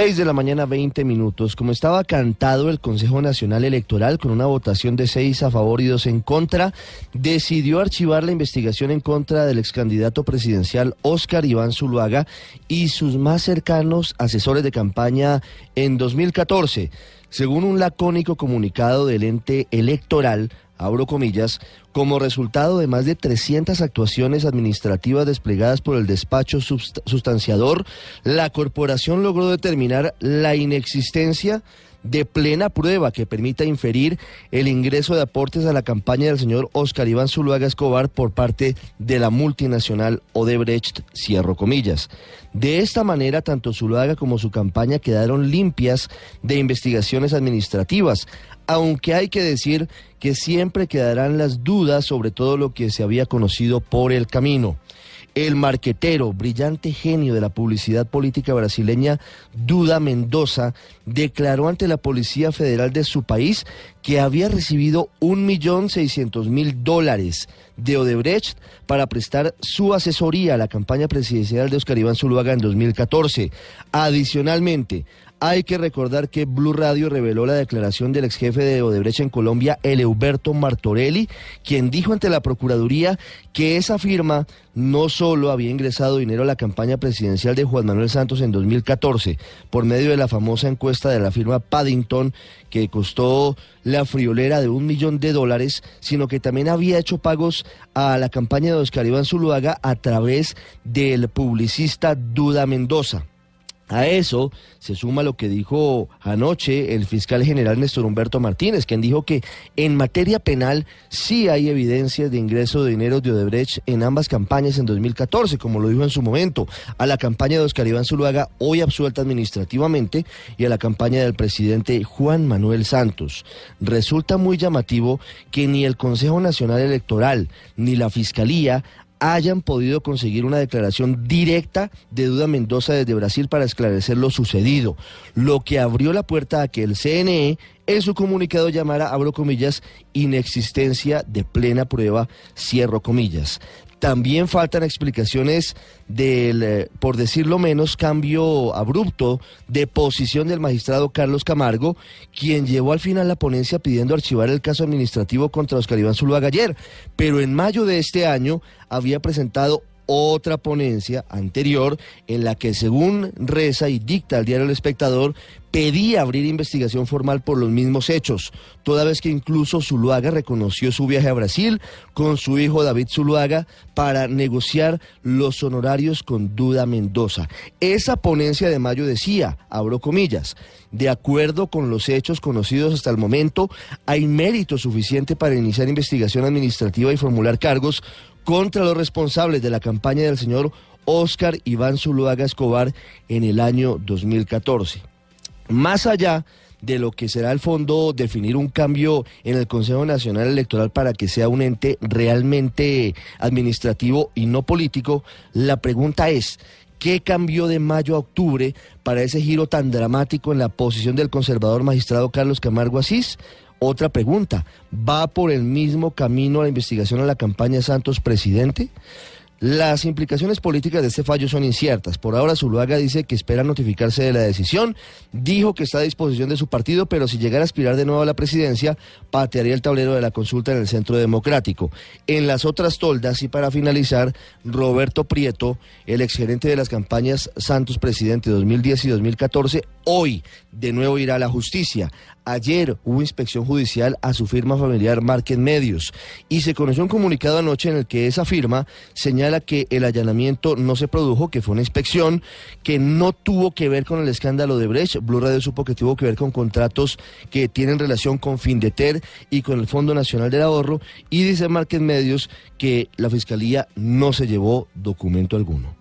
6 de la mañana, 20 minutos. Como estaba cantado el Consejo Nacional Electoral con una votación de 6 a favor y 2 en contra, decidió archivar la investigación en contra del ex candidato presidencial Óscar Iván Zuluaga y sus más cercanos asesores de campaña en 2014. Según un lacónico comunicado del ente electoral, abro comillas, como resultado de más de 300 actuaciones administrativas desplegadas por el despacho sustanciador, la corporación logró determinar la inexistencia de plena prueba que permita inferir el ingreso de aportes a la campaña del señor Oscar Iván Zuluaga Escobar por parte de la multinacional Odebrecht, cierro comillas. De esta manera, tanto Zuluaga como su campaña quedaron limpias de investigaciones administrativas, aunque hay que decir que siempre quedarán las dudas sobre todo lo que se había conocido por el camino. El marquetero, brillante genio de la publicidad política brasileña, Duda Mendoza, declaró ante la Policía Federal de su país que había recibido un millón seiscientos mil dólares de Odebrecht para prestar su asesoría a la campaña presidencial de Oscar Iván Zuluaga en 2014. Adicionalmente, hay que recordar que Blue Radio reveló la declaración del ex jefe de Odebrecht en Colombia, Eleuberto Martorelli, quien dijo ante la Procuraduría que esa firma no solo había ingresado dinero a la campaña presidencial de Juan Manuel Santos en 2014 por medio de la famosa encuesta de la firma Paddington que costó la friolera de un millón de dólares, sino que también había hecho pagos a la campaña de Oscar Iván Zuluaga a través del publicista Duda Mendoza. A eso se suma lo que dijo anoche el fiscal general Néstor Humberto Martínez, quien dijo que en materia penal sí hay evidencias de ingreso de dinero de Odebrecht en ambas campañas en 2014, como lo dijo en su momento, a la campaña de Oscar Iván Zuluaga, hoy absuelta administrativamente, y a la campaña del presidente Juan Manuel Santos. Resulta muy llamativo que ni el Consejo Nacional Electoral ni la Fiscalía hayan podido conseguir una declaración directa de Duda Mendoza desde Brasil para esclarecer lo sucedido, lo que abrió la puerta a que el CNE en su comunicado llamara, abro comillas, inexistencia de plena prueba, cierro comillas. También faltan explicaciones del, eh, por decirlo menos, cambio abrupto de posición del magistrado Carlos Camargo, quien llevó al final la ponencia pidiendo archivar el caso administrativo contra Oscar Iván Zuluaga ayer, pero en mayo de este año había presentado otra ponencia anterior en la que según reza y dicta el diario El Espectador, pedía abrir investigación formal por los mismos hechos, toda vez que incluso Zuluaga reconoció su viaje a Brasil con su hijo David Zuluaga para negociar los honorarios con Duda Mendoza. Esa ponencia de mayo decía, abro comillas, de acuerdo con los hechos conocidos hasta el momento, hay mérito suficiente para iniciar investigación administrativa y formular cargos contra los responsables de la campaña del señor Oscar Iván Zuluaga Escobar en el año 2014. Más allá de lo que será el fondo definir un cambio en el Consejo Nacional Electoral para que sea un ente realmente administrativo y no político, la pregunta es, ¿qué cambió de mayo a octubre para ese giro tan dramático en la posición del conservador magistrado Carlos Camargo Asís? Otra pregunta, ¿va por el mismo camino la investigación a la campaña Santos presidente? Las implicaciones políticas de este fallo son inciertas. Por ahora Zuluaga dice que espera notificarse de la decisión. Dijo que está a disposición de su partido, pero si llegara a aspirar de nuevo a la presidencia, patearía el tablero de la consulta en el Centro Democrático. En las otras toldas, y para finalizar, Roberto Prieto, el exgerente de las campañas Santos Presidente 2010 y 2014, hoy de nuevo irá a la justicia. Ayer hubo inspección judicial a su firma familiar Market Medios y se conoció un comunicado anoche en el que esa firma señala que el allanamiento no se produjo, que fue una inspección, que no tuvo que ver con el escándalo de Brecht. Blue Radio supo que tuvo que ver con contratos que tienen relación con Findeter y con el Fondo Nacional del Ahorro y dice Market Medios que la Fiscalía no se llevó documento alguno.